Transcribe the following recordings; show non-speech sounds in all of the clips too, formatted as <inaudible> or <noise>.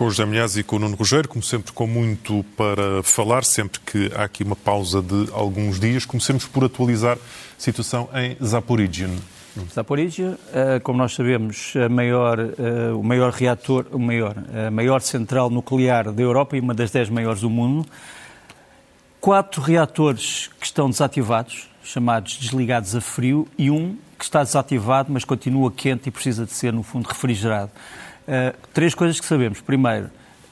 com o José Milhaz e com o Nuno Rogério, como sempre com muito para falar, sempre que há aqui uma pausa de alguns dias. Comecemos por atualizar a situação em Zaporizhia. Zaporizhia, eh, como nós sabemos, maior, eh, o maior reator, o maior, a maior central nuclear da Europa e uma das dez maiores do mundo. Quatro reatores que estão desativados, chamados desligados a frio, e um que está desativado, mas continua quente e precisa de ser, no fundo, refrigerado. Uh, três coisas que sabemos. Primeiro,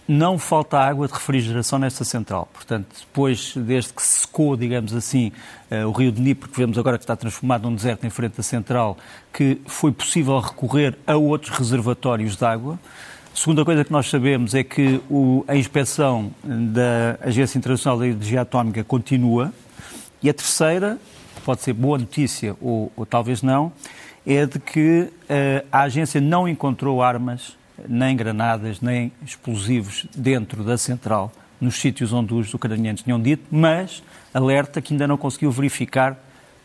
não falta água de refrigeração nesta central. Portanto, depois, desde que se secou, digamos assim, uh, o rio de Dnipro, que vemos agora que está transformado num deserto em frente à central, que foi possível recorrer a outros reservatórios de água. Segunda coisa que nós sabemos é que o, a inspeção da Agência Internacional da Energia Atómica continua. E a terceira pode ser boa notícia ou, ou talvez não, é de que uh, a agência não encontrou armas, nem granadas, nem explosivos dentro da central, nos sítios onde os ucranianos tinham dito, mas alerta que ainda não conseguiu verificar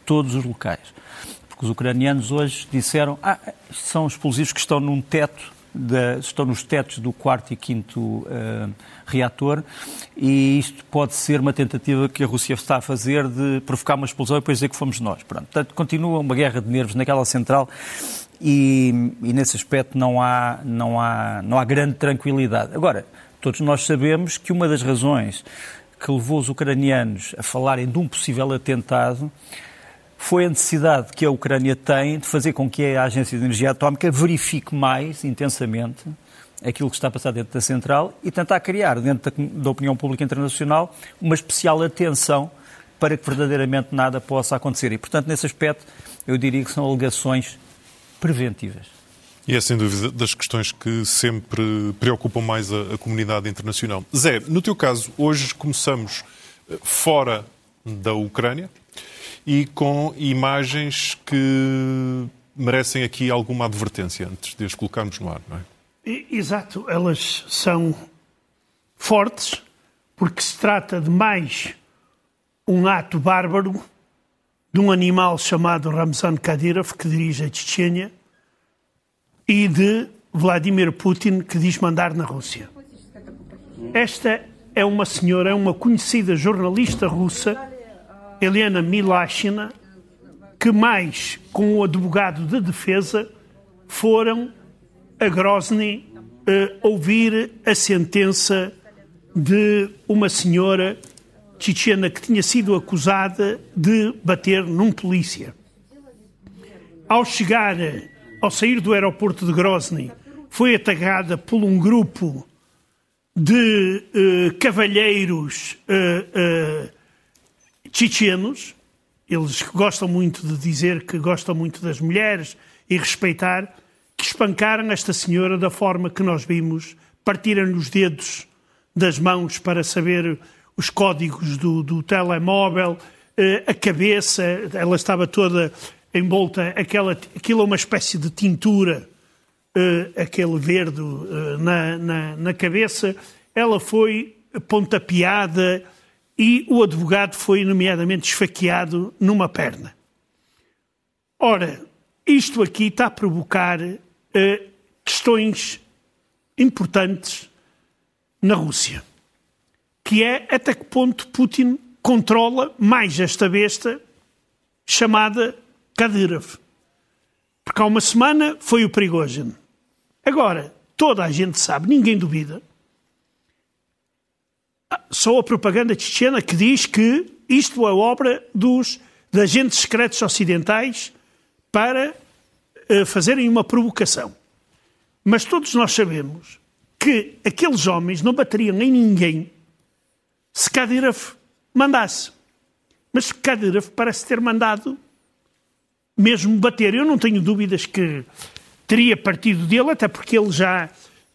todos os locais. Porque os ucranianos hoje disseram ah, são explosivos que estão num teto da, estão nos tetos do quarto e quinto uh, reator e isto pode ser uma tentativa que a Rússia está a fazer de provocar uma explosão e depois dizer que fomos nós. Pronto. Portanto, continua uma guerra de nervos naquela central e, e nesse aspecto não há, não, há, não há grande tranquilidade. Agora, todos nós sabemos que uma das razões que levou os ucranianos a falarem de um possível atentado foi a necessidade que a Ucrânia tem de fazer com que a Agência de Energia Atómica verifique mais intensamente aquilo que está a passar dentro da central e tentar criar, dentro da, opinião pública internacional, uma especial atenção para que verdadeiramente nada possa acontecer. E, portanto, nesse aspecto, eu diria que são alegações preventivas. E é sem dúvida das questões que sempre preocupam mais a, a comunidade internacional. Zé, no teu caso, hoje começamos eh, fora da Ucrânia, e com imagens que merecem aqui alguma advertência antes de as colocarmos no ar, não é? Exato, elas são fortes porque se trata de mais um ato bárbaro de um animal chamado Ramzan Kadyrov, que dirige a Chechênia, e de Vladimir Putin, que diz mandar na Rússia. Esta é uma senhora, é uma conhecida jornalista russa Helena Milashina, que mais com o advogado de defesa foram a Grozny uh, ouvir a sentença de uma senhora tchitchena que tinha sido acusada de bater num polícia. Ao chegar, ao sair do aeroporto de Grozny, foi atacada por um grupo de uh, cavalheiros uh, chechenos, eles gostam muito de dizer que gostam muito das mulheres e respeitar, que espancaram esta senhora da forma que nós vimos, partiram-lhe os dedos das mãos para saber os códigos do, do telemóvel, eh, a cabeça, ela estava toda envolta, aquela, aquilo é uma espécie de tintura, eh, aquele verde eh, na, na, na cabeça, ela foi pontapeada, e o advogado foi, nomeadamente, esfaqueado numa perna. Ora, isto aqui está a provocar uh, questões importantes na Rússia, que é até que ponto Putin controla mais esta besta chamada Kadyrov. Porque há uma semana foi o Prigozhin. Agora, toda a gente sabe, ninguém duvida, só a propaganda tchetchena que diz que isto é obra dos de agentes secretos ocidentais para uh, fazerem uma provocação. Mas todos nós sabemos que aqueles homens não bateriam em ninguém se Kadyrov mandasse. Mas Kadyrov parece ter mandado mesmo bater. Eu não tenho dúvidas que teria partido dele, até porque ele já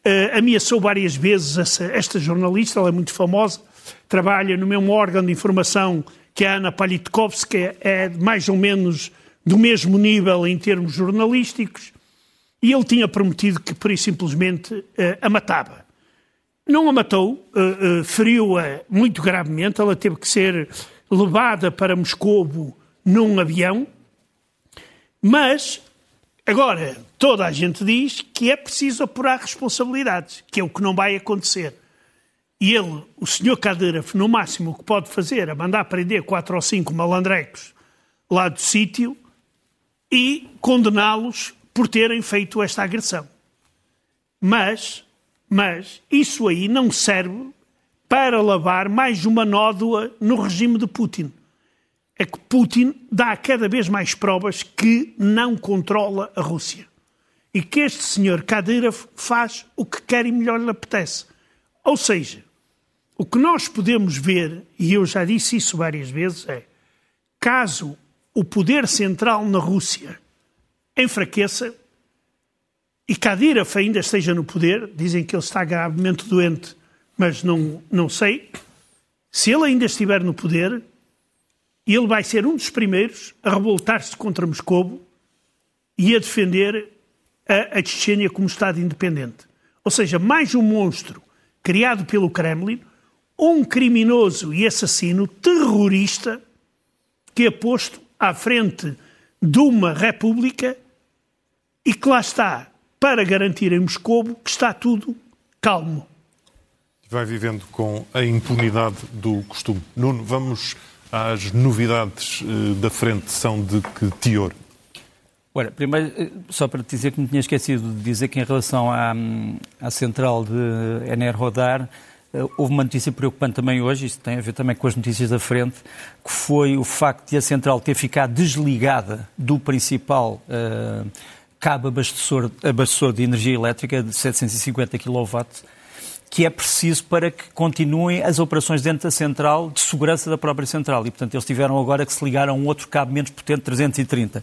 uh, ameaçou várias vezes essa, esta jornalista, ela é muito famosa, trabalha no mesmo órgão de informação que a Ana Politkovska, é mais ou menos do mesmo nível em termos jornalísticos, e ele tinha prometido que, por e simplesmente, uh, a matava. Não a matou, uh, feriu-a muito gravemente, ela teve que ser levada para Moscovo num avião, mas Agora, toda a gente diz que é preciso apurar responsabilidades, que é o que não vai acontecer. E ele, o senhor Kadyrov, no máximo o que pode fazer é mandar prender quatro ou cinco malandrecos lá do sítio e condená-los por terem feito esta agressão. Mas, mas isso aí não serve para lavar mais uma nódoa no regime de Putin. É que Putin dá cada vez mais provas que não controla a Rússia. E que este senhor Kadyrov faz o que quer e melhor lhe apetece. Ou seja, o que nós podemos ver, e eu já disse isso várias vezes, é caso o poder central na Rússia enfraqueça e Kadyrov ainda esteja no poder, dizem que ele está gravemente doente mas não, não sei. Se ele ainda estiver no poder, ele vai ser um dos primeiros a revoltar-se contra Moscou e a defender a, a Chechênia como Estado independente. Ou seja, mais um monstro criado pelo Kremlin, um criminoso e assassino terrorista que é posto à frente de uma república e que lá está para garantir em Moscou que está tudo calmo vai vivendo com a impunidade do costume. Nuno, vamos às novidades eh, da frente, são de que teor? Olha, primeiro, eh, só para te dizer que me tinha esquecido de dizer que em relação à, à central de Ener Rodar, eh, houve uma notícia preocupante também hoje, isso tem a ver também com as notícias da frente, que foi o facto de a central ter ficado desligada do principal uh, cabo abastecedor, abastecedor de energia elétrica de 750 kW, que é preciso para que continuem as operações dentro da central de segurança da própria central. E, portanto, eles tiveram agora que se ligar a um outro cabo menos potente, 330. Uh,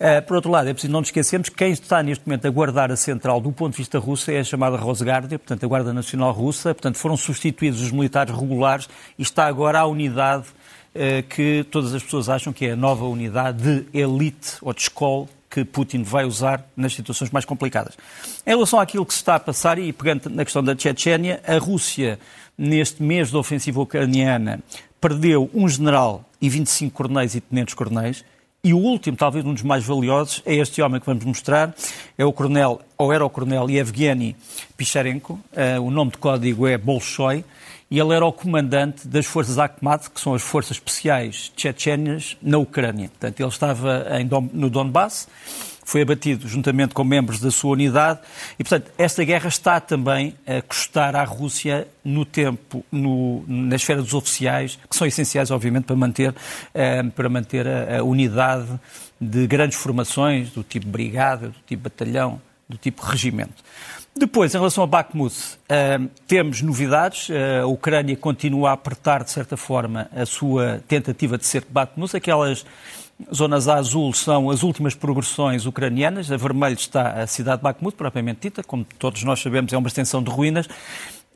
eh, por outro lado, é preciso não nos esquecermos que quem está neste momento a guardar a central do ponto de vista russo é a chamada Rosguardia, portanto, a Guarda Nacional Russa. Portanto, foram substituídos os militares regulares e está agora a unidade uh, que todas as pessoas acham que é a nova unidade de elite ou de escola que Putin vai usar nas situações mais complicadas. Em relação àquilo que se está a passar, e pegando na questão da Chechênia, a Rússia, neste mês da ofensiva ucraniana, perdeu um general e 25 coronéis e tenentes coronéis, e o último, talvez um dos mais valiosos, é este homem que vamos mostrar, é o coronel, ou era o coronel Yevgeny Picharenko, uh, o nome de código é Bolshoi, e ele era o comandante das forças Akhmat, que são as forças especiais tchetchénias na Ucrânia. Portanto, ele estava em, no Donbass, foi abatido juntamente com membros da sua unidade e, portanto, esta guerra está também a custar à Rússia no tempo, no, na esfera dos oficiais, que são essenciais, obviamente, para manter, eh, para manter a, a unidade de grandes formações, do tipo brigada, do tipo batalhão, do tipo regimento. Depois, em relação a Bakhmut, uh, temos novidades. Uh, a Ucrânia continua a apertar, de certa forma, a sua tentativa de ser Bakhmut. Aquelas zonas azul são as últimas progressões ucranianas. A vermelho está a cidade de Bakhmut, propriamente dita. Como todos nós sabemos, é uma extensão de ruínas.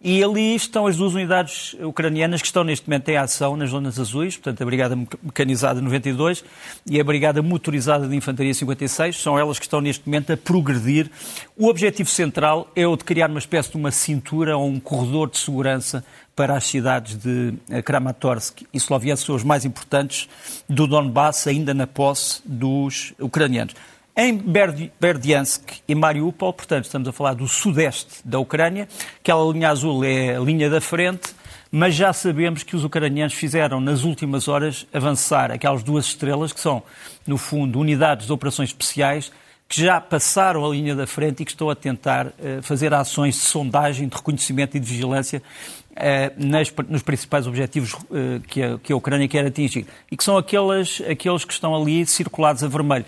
E ali estão as duas unidades ucranianas que estão neste momento em ação nas zonas azuis, portanto a Brigada Mecanizada 92 e a Brigada Motorizada de Infantaria 56, são elas que estão neste momento a progredir. O objetivo central é o de criar uma espécie de uma cintura ou um corredor de segurança para as cidades de Kramatorsk e Sloviansk, são os mais importantes do Donbass, ainda na posse dos ucranianos. Em Berdiansk e Mariupol, portanto, estamos a falar do sudeste da Ucrânia, aquela linha azul é a linha da frente, mas já sabemos que os ucranianos fizeram nas últimas horas avançar aquelas duas estrelas, que são, no fundo, unidades de operações especiais, que já passaram a linha da frente e que estão a tentar uh, fazer ações de sondagem, de reconhecimento e de vigilância uh, nas, nos principais objetivos uh, que, a, que, a, Ucrânia quer atingir. E que são aqueles, aqueles que estão ali circulados a vermelho.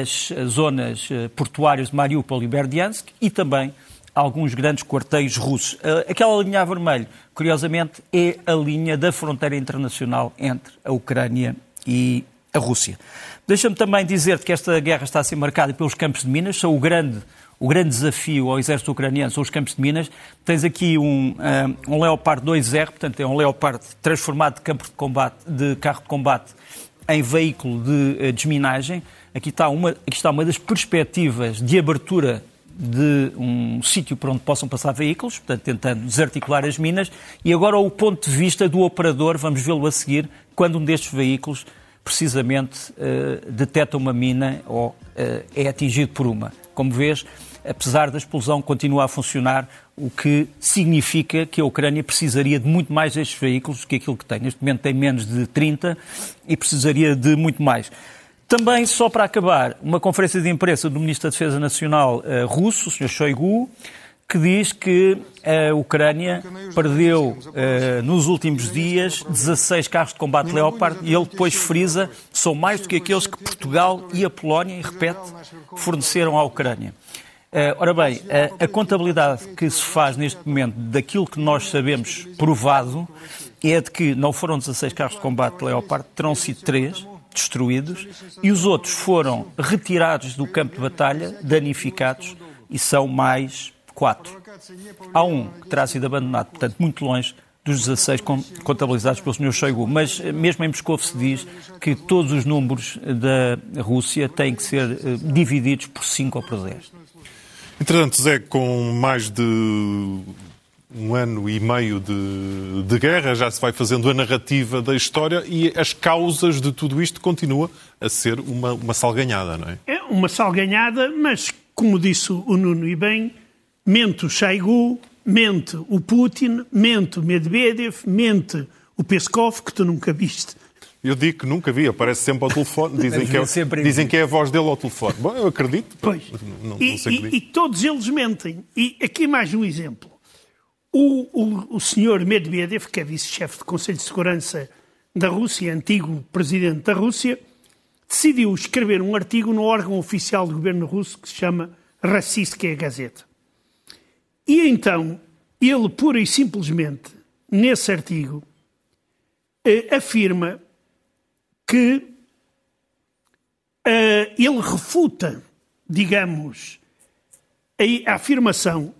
as zonas portuárias de Mariupol e Berdiansk e também alguns grandes quartéis russos. Aquela linha a vermelho, curiosamente, é a linha da fronteira internacional entre a Ucrânia e a Rússia. Deixa-me também dizer que esta guerra está a ser marcada pelos campos de minas, são o grande, o grande desafio ao exército ucraniano são os campos de minas. Tens aqui um, um, Leopard 2R, portanto é um Leopard transformado de, campo de, combate, de carro de combate em veículo de uh, desminagem. Aqui está, uma, aqui está uma das perspectivas de abertura de um sítio para onde possam passar veículos, portanto, tentando desarticular as minas, e agora o ponto de vista do operador, vamos vê-lo a seguir, quando um destes veículos precisamente uh, detecta uma mina ou uh, é atingido por uma. Como vês, apesar da explosão, continua a funcionar, o que significa que a Ucrânia precisaria de muito mais destes veículos do que aquilo que tem. Neste momento tem menos de 30 e precisaria de muito mais. Também, só para acabar, uma conferência de imprensa do Ministro da Defesa Nacional uh, russo, o Sr. Shoigu, que diz que a Ucrânia perdeu uh, nos últimos dias 16 carros de combate Leopard e ele depois frisa são mais do que aqueles que Portugal e a Polónia, e repete, forneceram à Ucrânia. Uh, ora bem, a, a contabilidade que se faz neste momento daquilo que nós sabemos provado é de que não foram 16 carros de combate Leopard, terão sido 3, destruídos e os outros foram retirados do campo de batalha, danificados, e são mais quatro. Há um que terá sido abandonado, portanto, muito longe dos 16 contabilizados pelo Sr. Shoigu. Mas eh, mesmo em Moscou se diz que todos os números da Rússia têm que ser eh, divididos por 5 ou por 10. Entretanto, Zé, com mais de um ano e meio de, de, guerra, já se vai fazendo a narrativa da história e as causas de tudo isto continua a ser uma, uma salganhada, não é? É uma salganhada, mas, como disse o Nuno e bem, mente o Shoigu, mente o Putin, mente o Medvedev, mente o Peskov, que tu nunca viste. Eu digo que nunca vi, aparece sempre ao telefone, <laughs> dizem, que é, dizem que é a voz dele ao telefone. Bom, eu acredito. Pois. Não, não e, e, e todos eles mentem. E aqui mais um exemplo. O, o, o senhor Medvedev, que é vice-chefe do Conselho de Segurança da Rússia, antigo presidente da Rússia, decidiu escrever um artigo no órgão oficial do governo russo que se chama Rossiyskaya Gazeta. E então, ele pura e simplesmente, nesse artigo, eh, afirma que eh, ele refuta, digamos, a, a afirmação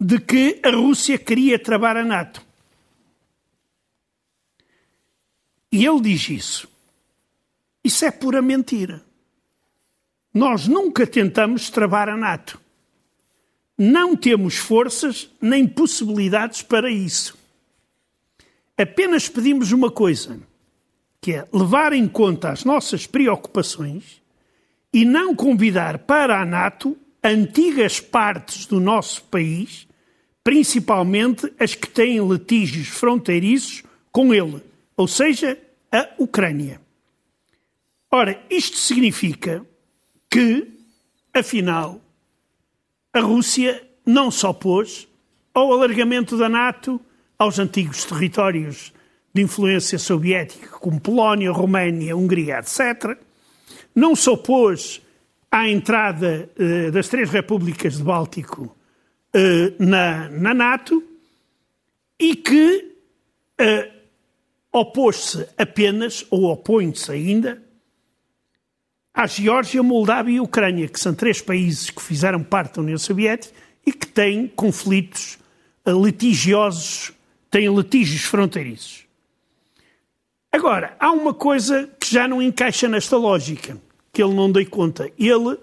de que a Rússia queria travar a NATO. E ele diz isso. Isso é pura mentira. Nós nunca tentamos travar a NATO. Não temos forças nem possibilidades para isso. Apenas pedimos uma coisa, que é levar em conta as nossas preocupações e não convidar para a NATO antigas partes do nosso país principalmente as que têm litígios fronteiriços com ele, ou seja, a Ucrânia. Ora, isto significa que, afinal, a Rússia não se opôs ao alargamento da NATO aos antigos territórios de influência soviética, como Polónia, Roménia, Hungria, etc. Não se opôs à entrada eh, das três repúblicas de Báltico uh, na, na NATO e que uh, opôs-se apenas, ou opõe-se ainda, à Geórgia, Moldávia e Ucrânia, que são três países que fizeram parte da União Soviética e que têm conflitos uh, litigiosos, têm litígios fronteiriços. Agora, há uma coisa que já não encaixa nesta lógica, que ele não dei conta. Ele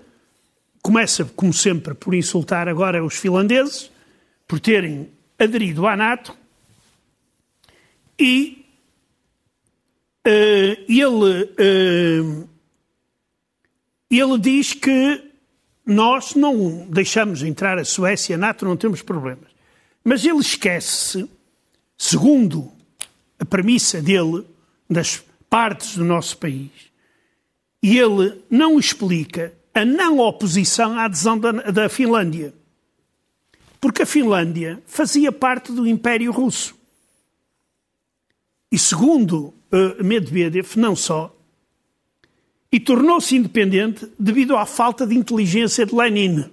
começa, como sempre, por insultar agora os finlandeses, por terem aderido à NATO, e uh, ele, uh, ele diz que nós não deixamos entrar a Suécia, a NATO, não temos problemas. Mas ele esquece, segundo a premissa dele, das partes do nosso país, e ele não explica a não oposição à adesão da, da Finlândia. Porque a Finlândia fazia parte do Império Russo. E segundo uh, Medvedev, não só, e tornou-se independente devido à falta de inteligência de Lenin.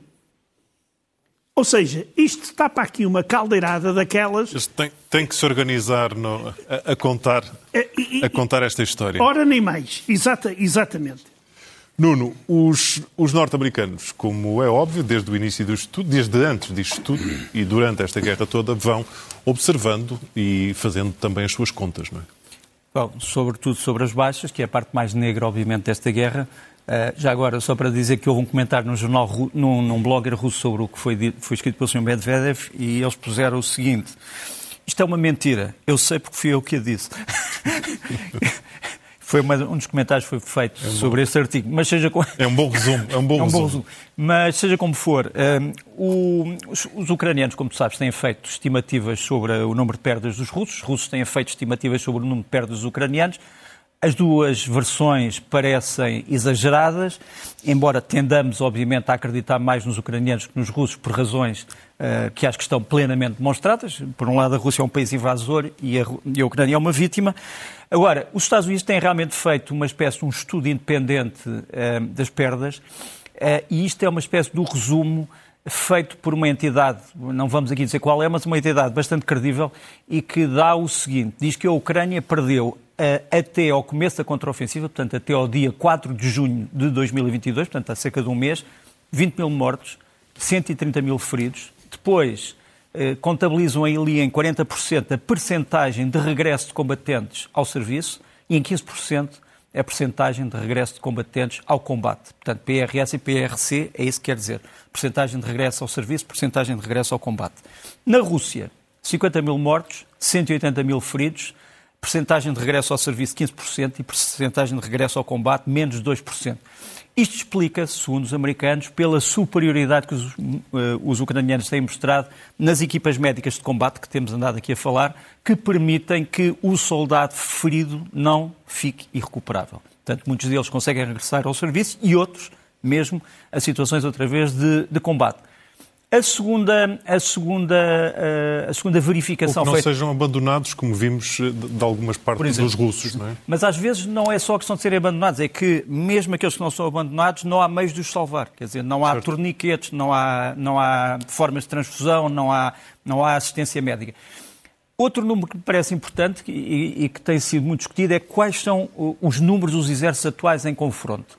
Ou seja, isto está para aqui uma caldeirada daquelas. Tem, tem que se organizar no, a, a, contar, eh, a contar esta história. Ora, nem mais. Exata, exatamente. Nuno, os, os norte-americanos, como é óbvio, desde o início do estudo, desde antes disto tudo e durante esta guerra toda, vão observando e fazendo também as suas contas, não é? Bom, sobretudo sobre as baixas, que é a parte mais negra, obviamente, desta guerra. Uh, já agora, só para dizer que houve um comentário num, jornal, num, num blogger russo sobre o que foi, foi escrito pelo Sr. Medvedev e eles puseram o seguinte: Isto é uma mentira, eu sei porque fui eu que a disse. <laughs> Foi uma, um dos comentários que foi feito é um sobre bom... esse artigo. Mas seja com... É um bom resumo. É um bom, <laughs> é um resumo. bom resumo. Mas seja como for, um, o, os, os, ucranianos, como tu sabes, têm feito estimativas sobre o número de perdas dos russos. Os russos têm feito estimativas sobre o número de perdas dos ucranianos. As duas versões parecem exageradas, embora tendamos, obviamente, a acreditar mais nos ucranianos que nos russos, por razões uh, que acho que estão plenamente demonstradas. Por um lado, a Rússia é um país invasor e a, e a Ucrânia é uma vítima. Agora, os Estados Unidos têm realmente feito uma espécie de um estudo independente uh, das perdas, uh, e isto é uma espécie do resumo feito por uma entidade, não vamos aqui dizer qual é, mas uma entidade bastante credível e que dá o seguinte: diz que a Ucrânia perdeu até ao começo da contraofensiva, portanto, até ao dia 4 de junho de 2022, portanto, há cerca de um mês, 20 mil mortos, 130 mil feridos. Depois, eh, contabilizam ali em 40% a percentagem de regresso de combatentes ao serviço e em 15% a percentagem de regresso de combatentes ao combate. Portanto, PRS e PRC é isso que quer dizer. Percentagem de regresso ao serviço, percentagem de regresso ao combate. Na Rússia, 50 mil mortos, 180 mil feridos, percentagem de regresso ao serviço 15% e percentagem de regresso ao combate menos 2%. Isto explica-se, segundo os americanos, pela superioridade que os, uh, os, ucranianos têm mostrado nas equipas médicas de combate, que temos andado aqui a falar, que permitem que o soldado ferido não fique irrecuperável. Portanto, muitos deles conseguem regressar ao serviço e outros, mesmo, a situações outra vez de, de combate. A segunda, a segunda, eh, a segunda verificação Ou que não feita... sejam abandonados, como vimos eh, de algumas partes dos russos, não é? Mas às vezes não é só a questão de serem abandonados, é que mesmo aqueles que não são abandonados, não há meios de os salvar. Quer dizer, não há certo. torniquetes, não há, não há formas de transfusão, não há, não há assistência médica. Outro número que me parece importante e, e que tem sido muito discutido é quais são os números dos exércitos atuais em confronto.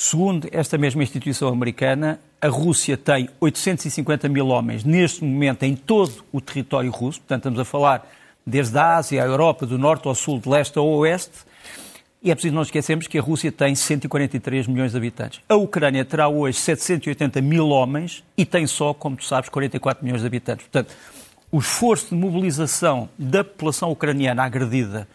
Segundo esta mesma instituição americana, a Rússia tem 850 mil homens neste momento em todo o território russo, portanto estamos a falar desde a Ásia, a Europa, do norte ao sul, de leste ao oeste, e é preciso não esquecermos que a Rússia tem 143 milhões de habitantes. A Ucrânia terá hoje 780 mil homens e tem só, como tu sabes, 44 milhões de habitantes. Portanto, o esforço de mobilização da população ucraniana agredida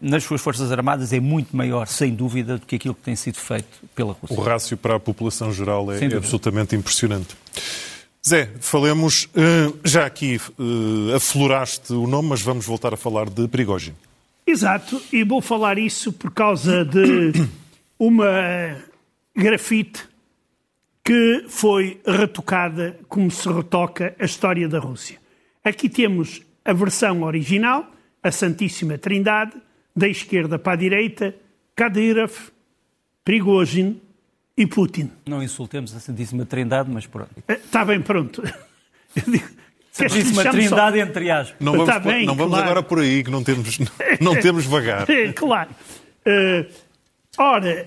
nas suas Forças Armadas é muito maior, sem dúvida, do que aquilo que tem sido feito pela Rússia. O rácio para a população geral é, é absolutamente impressionante. Zé, falemos, eh, já aqui eh, afloraste o nome, mas vamos voltar a falar de Prigogine. Exato, e vou falar isso por causa de <coughs> uma grafite que foi retocada como se retoca a história da Rússia. Aqui temos a versão original, a Santíssima Trindade, da esquerda para a direita, Kadyrov, Prigozhin e Putin. Não insultemos a Santíssima Trindade, mas pronto. Está eh, bem, pronto. <laughs> Santíssima Trindade, só... entre aspas. Não vamos, tá bem, não vamos claro. agora por aí, que não temos, <laughs> não <laughs> temos vagar. claro. Uh, ora,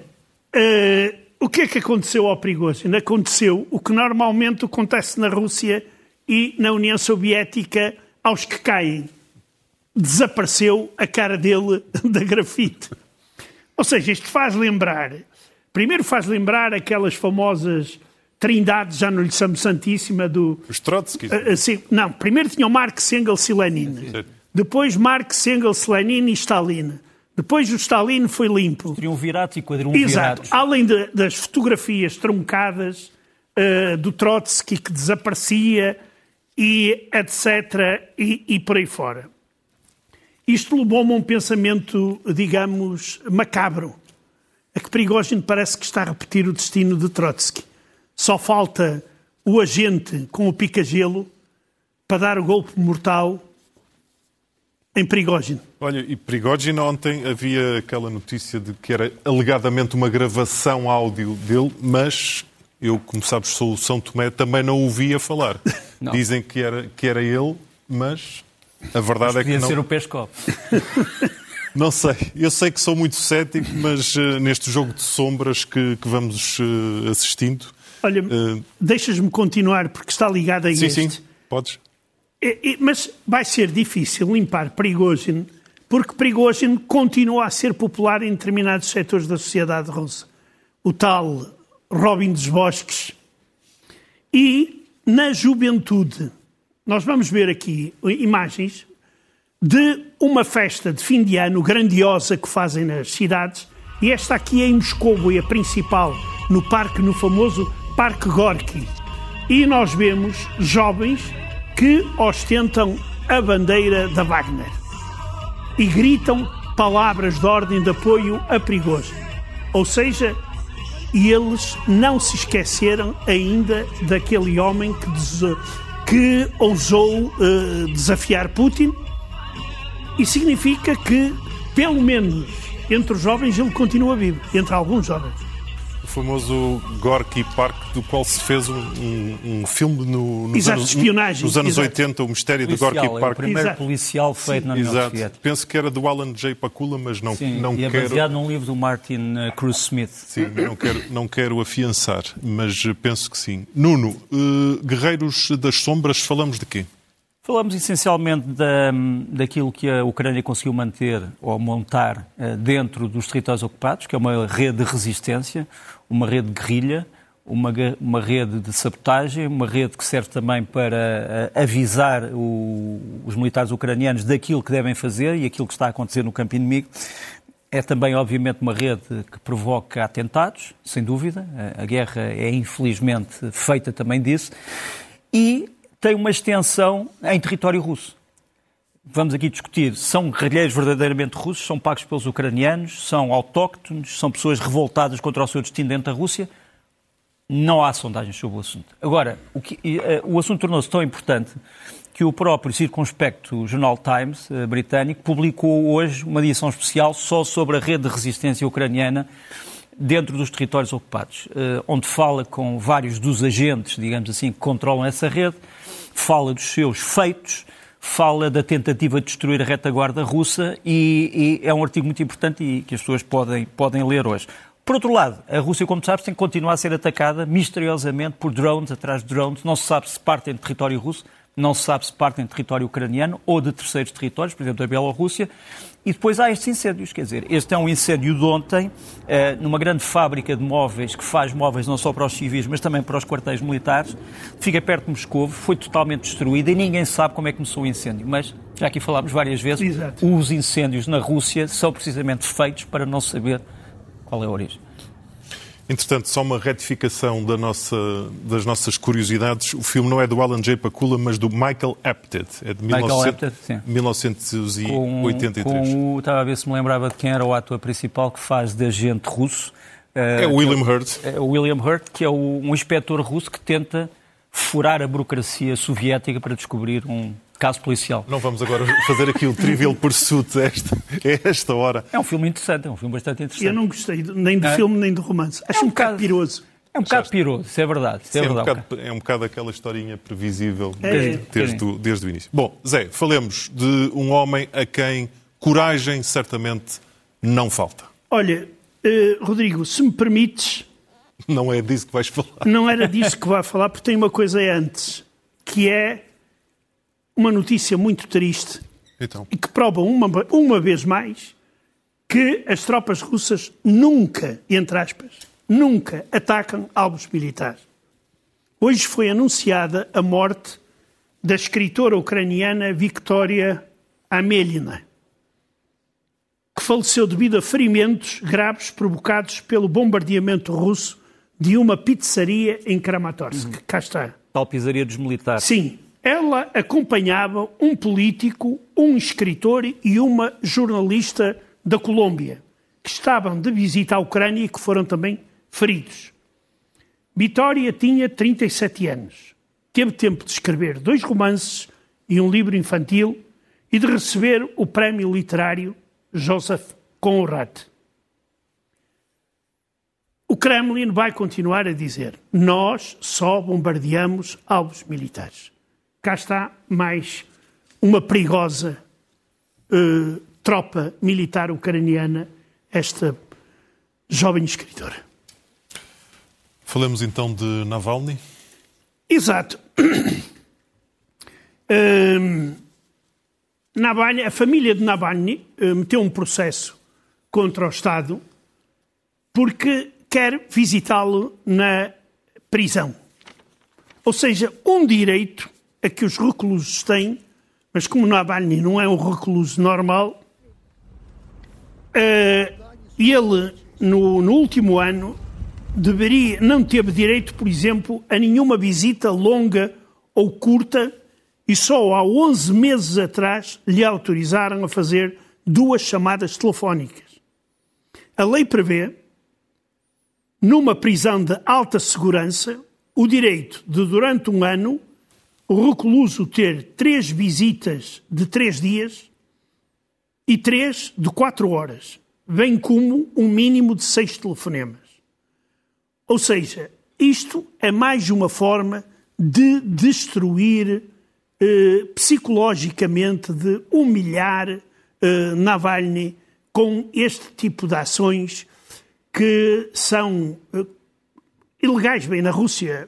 uh, o que é que aconteceu ao Prigozhin? Aconteceu o que normalmente acontece na Rússia e na União Soviética aos que caem desapareceu a cara dele <laughs> da grafite. Ou seja, isto faz lembrar, primeiro faz lembrar aquelas famosas trindades, já não lhe chamo santíssima, do... Os Trotsky. Uh, não, primeiro tinha o Marx, Engels e Lenin. Depois Marx, Engels, Lenin e Stalin. Depois o Stalin foi limpo. Triunviratos e quadriumviratos. Exato. Além de, das fotografias truncadas uh, do Trotsky que desaparecia e etc. e, e por aí fora. Isto levou-me a um pensamento, digamos, macabro. A que Prigogine parece que está a repetir o destino de Trotsky. Só falta o agente com o pica-gelo para dar o golpe mortal em Prigogine. Olha, e Prigogine ontem havia aquela notícia de que era alegadamente uma gravação áudio dele, mas eu, como sabes, sou o São Tomé, também não ouvia falar. <laughs> Não. Dizem que era, que era ele, mas a verdade mas é que não... ser o Pescov. <laughs> Não sei, eu sei que sou muito cético, mas uh, neste jogo de sombras que, que vamos uh, assistindo. Olha, uh... deixas-me continuar porque está ligado a sim, este. Sim, sim, podes. É, é, mas vai ser difícil limpar Prigozhin porque Prigozhin continua a ser popular em determinados setores da sociedade russa. O tal Robin dos Bosques. E na juventude nós vamos ver aqui imagens de uma festa de fim de ano grandiosa que fazem nas cidades. E esta aqui é em Moscou, é a principal, no parque, no famoso Parque Gorky. E nós vemos jovens que ostentam a bandeira da Wagner e gritam palavras de ordem de apoio a perigoso. Ou seja, eles não se esqueceram ainda daquele homem que. Que ousou uh, desafiar Putin e significa que, pelo menos entre os jovens, ele continua vivo, entre alguns jovens famoso Gorky Park, do qual se fez um, um, um filme no, nos Exato, anos, espionagem. nos anos Exato. 80, o mistério policial, de Gorky é Park. o primeiro Exato. policial feito Sim. na União Exato. Soviética. Penso que era do Alan J. Pakula, mas não, Sim, não e é quero. baseado num livro do Martin uh, Cruz Smith. Sim, não quero, não quero afiançar, mas penso que sim. Nuno, eh, Guerreiros das Sombras, falamos de quê? Falamos essencialmente da, daquilo que a Ucrânia conseguiu manter ou montar eh, dentro dos territórios ocupados, que é uma rede de resistência, uma rede de guerrilha, uma, uma rede de sabotagem, uma rede que serve também para eh, avisar o- os militares ucranianos daquilo que devem fazer e aquilo que está a acontecer no campo inimigo. É também, obviamente, uma rede que provoca atentados, sem dúvida. A guerra é, infelizmente, feita também disso. E tem uma extensão em território russo. Vamos aqui discutir, são guerrilheiros verdadeiramente russos, são pagos pelos ucranianos, são autóctones, são pessoas revoltadas contra o seu destino dentro da Rússia. Não há sondagens sobre o assunto. Agora, o, que- eh, o assunto tornou-se tão importante que o próprio circunspecto Jornal Times eh, britânico publicou hoje uma edição especial só sobre a rede de resistência ucraniana dentro dos territórios ocupados, eh, onde fala com vários dos agentes, digamos assim, que controlam essa rede, fala dos seus feitos, fala da tentativa de destruir a retaguarda russa e, e é um artigo muito importante e que as pessoas podem, podem ler hoje. Por outro lado, a Rússia, como sabes, tem que continuar a ser atacada misteriosamente por drones atrás de drones. Não se sabe se partem de território russo, não se sabe se partem de território ucraniano ou de terceiros territórios, por exemplo, da Bielorrússia. E depois há estes incêndios, quer dizer, este é um incêndio de ontem, eh, numa grande fábrica de móveis que faz móveis não só para os civis, mas também para os quartéis militares. Fica perto de Moscou, foi totalmente destruída e ninguém sabe como é que começou o incêndio. Mas, já aqui falámos várias vezes, Exato. os incêndios na Rússia são precisamente feitos para não saber qual é a origem. Entretanto, só uma retificação da nossa, das nossas curiosidades. O filme não é do Alan J. Pakula, mas do Michael Apted. É de Michael 1900 Apted, sim. 1983. Com o, estava a ver se me lembrava de quem era o ator principal que faz de agente russo. eh, É o William Hurt. é o William Hurt, que é um inspetor russo que tenta furar a burocracia soviética para descobrir um caso policial. Não vamos agora fazer aqui o Trivial Pursuit a esta, esta hora. É um filme interessante, é um filme bastante interessante. Eu não gostei nem de É. filme nem de romance. Acho um, bocado piroso. É um bocado piroso, isso é verdade. Isso é, É um, verdade. bocado, é um bocado aquela historinha previsível É. desde, desde, o, desde o início. Bom, Zé, falemos de um homem a quem coragem certamente não falta. Olha, eh, Rodrigo, se me permites, Não é disso que vais falar. não era disso que vai falar, porque tem uma coisa antes, que é uma notícia muito triste Então, e que prova uma, uma vez mais que as tropas russas nunca, entre aspas, nunca atacam alvos militares. Hoje foi anunciada a morte da escritora ucraniana Victoria Amelina, que faleceu devido a ferimentos graves provocados pelo bombardeamento russo de uma pizzaria em Kramatorsk. Cá está. Tal pisaria dos militares. Sim, ela acompanhava um político, um escritor e uma jornalista da Colômbia, que estavam de visita à Ucrânia e que foram também feridos. Vitória tinha 37 anos. Teve tempo de escrever dois romances e um livro infantil e de receber o prémio literário Joseph Conrad. O Kremlin vai continuar a dizer: nós só bombardeamos alvos militares. Cá está mais uma perigosa eh, tropa militar ucraniana, esta jovem escritora. falemos então de Navalny. Exato. Hum, <coughs> Navalny, a família de Navalny eh, meteu um processo contra o Estado porque quer visitá-lo na prisão. Ou seja, um direito a que os reclusos têm mas como Navalny não é um recluso normal, uh, ele, no, no último ano, deveria, não teve direito, por exemplo, a nenhuma visita longa ou curta e só há 11 meses atrás lhe autorizaram a fazer duas chamadas telefónicas. A lei prevê, numa prisão de alta segurança, o direito de, durante um ano, o recluso ter três visitas de três dias e três de quatro horas, bem como um mínimo de seis telefonemas. Ou seja, isto é mais uma forma de destruir eh, psicologicamente, de humilhar eh, Navalny com este tipo de ações que são eh, ilegais. Bem, na Rússia,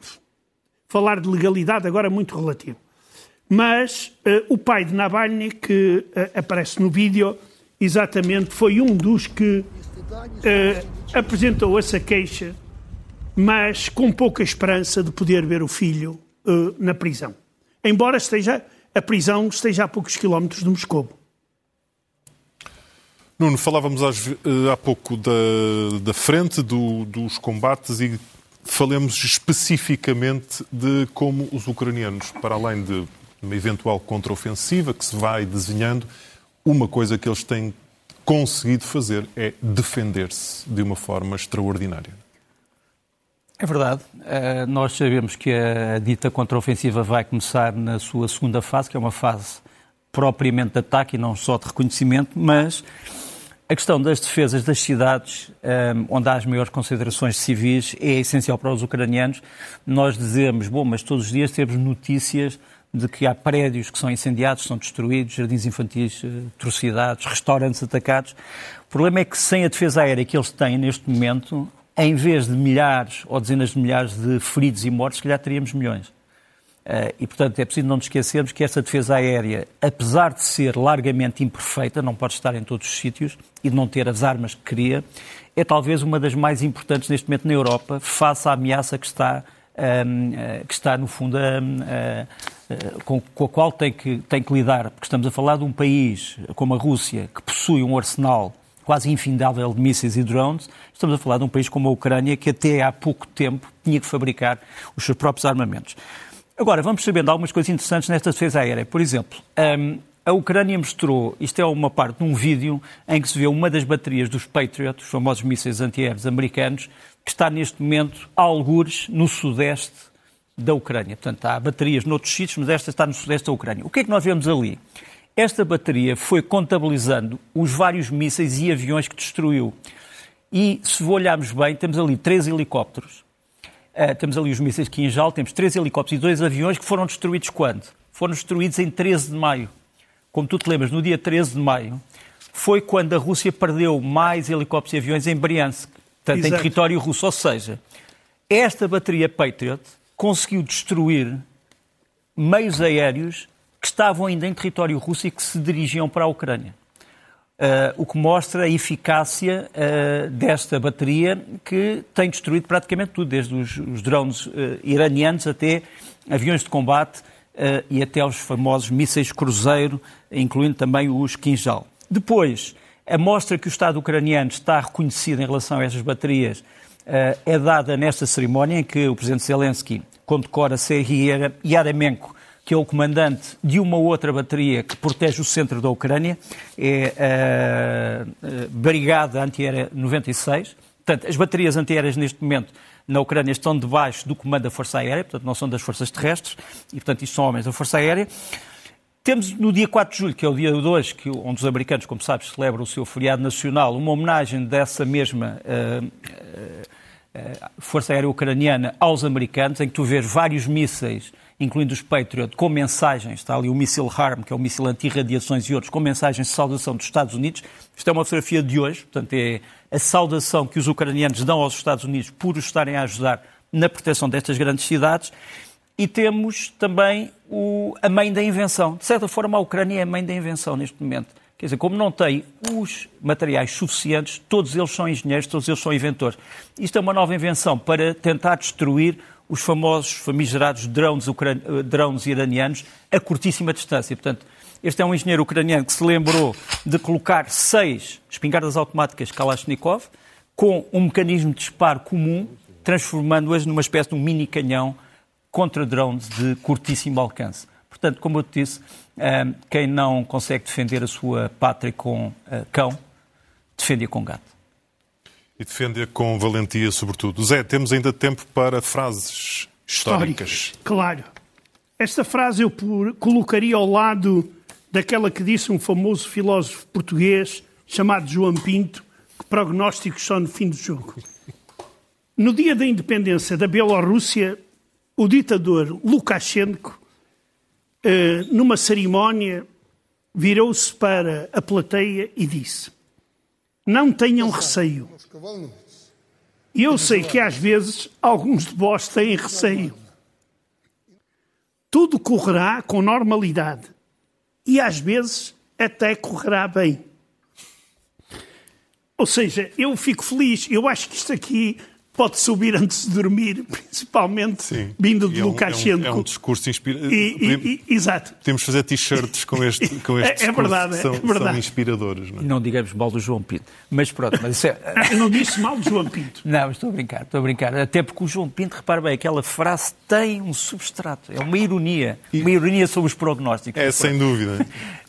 falar de legalidade agora é muito relativo. Mas eh, o pai de Navalny, que eh, aparece no vídeo, exatamente foi um dos que eh, apresentou essa queixa mas com pouca esperança de poder ver o filho uh, na prisão. Embora esteja, a prisão esteja a poucos quilómetros de Moscou. Nuno, falávamos há pouco da, da frente do, dos combates e falemos especificamente de como os ucranianos, para além de uma eventual contraofensiva que se vai desenhando, uma coisa que eles têm conseguido fazer é defender-se de uma forma extraordinária. É verdade. Uh, nós sabemos que a dita contraofensiva vai começar na sua segunda fase, que é uma fase propriamente de ataque e não só de reconhecimento, mas a questão das defesas das cidades, eh, onde há as maiores concentrações civis, é essencial para os ucranianos. Nós dizemos, bom, mas todos os dias temos notícias de que há prédios que são incendiados, são destruídos, jardins infantis uh, atrocidades, restaurantes atacados. O problema é que sem a defesa aérea que eles têm neste momento, em vez de milhares ou dezenas de milhares de feridos e mortos, que já teríamos milhões. Uh, e, portanto, é preciso não nos esquecermos que essa defesa aérea, apesar de ser largamente imperfeita, não pode estar em todos os sítios e de não ter as armas que queria, é talvez uma das mais importantes neste momento na Europa, face à ameaça que está, uh, eh, que está no fundo, uh, com, com, a qual tem que, tem que lidar. Porque estamos a falar de um país como a Rússia, que possui um arsenal quase infindável de mísseis e drones. Estamos a falar de um país como a Ucrânia, que até há pouco tempo tinha que fabricar os seus próprios armamentos. Agora, vamos sabendo algumas coisas interessantes nesta defesa aérea. Por exemplo, um, a Ucrânia mostrou, isto é uma parte de um vídeo em que se vê uma das baterias dos Patriot, os famosos mísseis antiaéreos americanos, que está neste momento a algures no sudeste da Ucrânia. Portanto, há baterias noutros sítios, mas esta está no sudeste da Ucrânia. O que é que nós vemos ali? Esta bateria foi contabilizando os vários mísseis e aviões que destruiu. E, se olharmos bem, temos ali três helicópteros, uh, temos ali os mísseis Kinjal, temos três helicópteros e dois aviões que foram destruídos quando? Foram destruídos em 13 de maio. Como tu te lembras, no dia 13 de maio, foi quando a Rússia perdeu mais helicópteros e aviões em Briansk, portanto, Exato. em território russo. Ou seja, esta bateria Patriot conseguiu destruir meios aéreos que estavam ainda em território russo e que se dirigiam para a Ucrânia. Uh, o que mostra a eficácia uh, desta bateria que tem destruído praticamente tudo, desde os, os drones uh, iranianos até aviões de combate e até os famosos mísseis cruzeiro, incluindo também os Kinjal. Depois, a mostra que o Estado ucraniano está reconhecido em relação a estas baterias é dada nesta cerimónia em que o Presidente Zelensky condecora Serhiy Yaremenko que é o comandante de uma outra bateria que protege o centro da Ucrânia, é a, Brigada Antiaérea 96. Portanto, as baterias antiaéreas neste momento na Ucrânia estão debaixo do comando da Força Aérea, portanto não são das forças terrestres, e portanto isto são homens da Força Aérea. Temos no dia 4 de julho, que é o dia 2, que, onde os americanos, como sabes, celebram o seu feriado nacional, uma homenagem dessa mesma uh, uh, Força Aérea Ucraniana aos americanos, em que tu vês vários mísseis incluindo os Patriot, com mensagens, está ali o míssil HARM, que é o míssil anti-radiações e outros, com mensagens de saudação dos Estados Unidos. Isto é uma fotografia de hoje, portanto é a saudação que os ucranianos dão aos Estados Unidos por os estarem a ajudar na proteção destas grandes cidades. E temos também o, a mãe da invenção. De certa forma, a Ucrânia é a mãe da invenção neste momento. Quer dizer, como não tem os materiais suficientes, todos eles são engenheiros, todos eles são inventores. Isto é uma nova invenção para tentar destruir os famosos famigerados drones, drones iranianos a curtíssima distância. Portanto, Este é um engenheiro ucraniano que se lembrou de colocar seis espingardas automáticas Kalashnikov com um mecanismo de disparo comum, transformando-as numa espécie de um mini canhão contra drones de curtíssimo alcance. Portanto, como eu te disse, eh, quem não consegue defender a sua pátria com eh, cão, defende-a com gato. E defende-a com valentia, sobretudo. Zé, temos ainda tempo para frases históricas. históricas. Claro. Esta frase eu colocaria ao lado daquela que disse um famoso filósofo português chamado João Pinto, que prognósticos só no fim do jogo. No dia da independência da Bielorrússia, o ditador Lukashenko, eh, numa cerimónia, virou-se para a plateia e disse: Não tenham receio. Eu sei que às vezes alguns de vós têm receio tudo correrá com normalidade e às vezes até correrá bem. Ou seja, eu fico feliz. Eu acho que isto aqui pode subir antes de dormir, <laughs> principalmente Sim. vindo de é Lukashenko. É um, é um discurso inspirador. Exato. Podemos fazer t-shirts com este, <laughs> com este é, é verdade, são, é verdade. são inspiradores. Não, é? não digamos mal do João Pinto. Mas pronto, mas isso é... <laughs> Eu não disse mal do João Pinto. Não, estou a brincar, estou a brincar. Até porque o João Pinto, repare bem, aquela frase tem um substrato, é uma ironia. E... Uma ironia sobre os prognósticos. É, sem dúvida.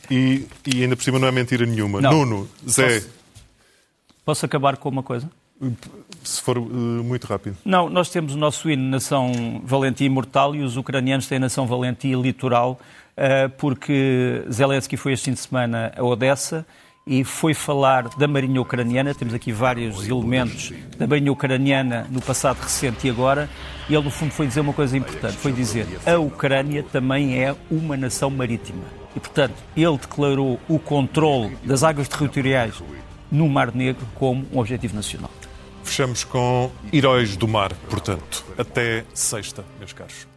E, e, ainda por cima não é mentira nenhuma. Não. Nuno, Zé... Posso, posso acabar com uma coisa? Se for uh, muito rápido. Não, nós temos o nosso hino Nação Valentia Imortal e os ucranianos têm Nação Valentia Litoral, uh, porque Zelensky foi este fim de semana a Odessa e foi falar da Marinha Ucraniana. Temos aqui vários elementos da Marinha Ucraniana no passado recente e agora. E ele, no fundo, foi dizer uma coisa importante: foi dizer a Ucrânia também é uma nação marítima. E, portanto, ele declarou o controle das águas territoriais no Mar Negro como um objetivo nacional. Fechamos com Heróis do Mar, portanto. Até sexta, meus caros.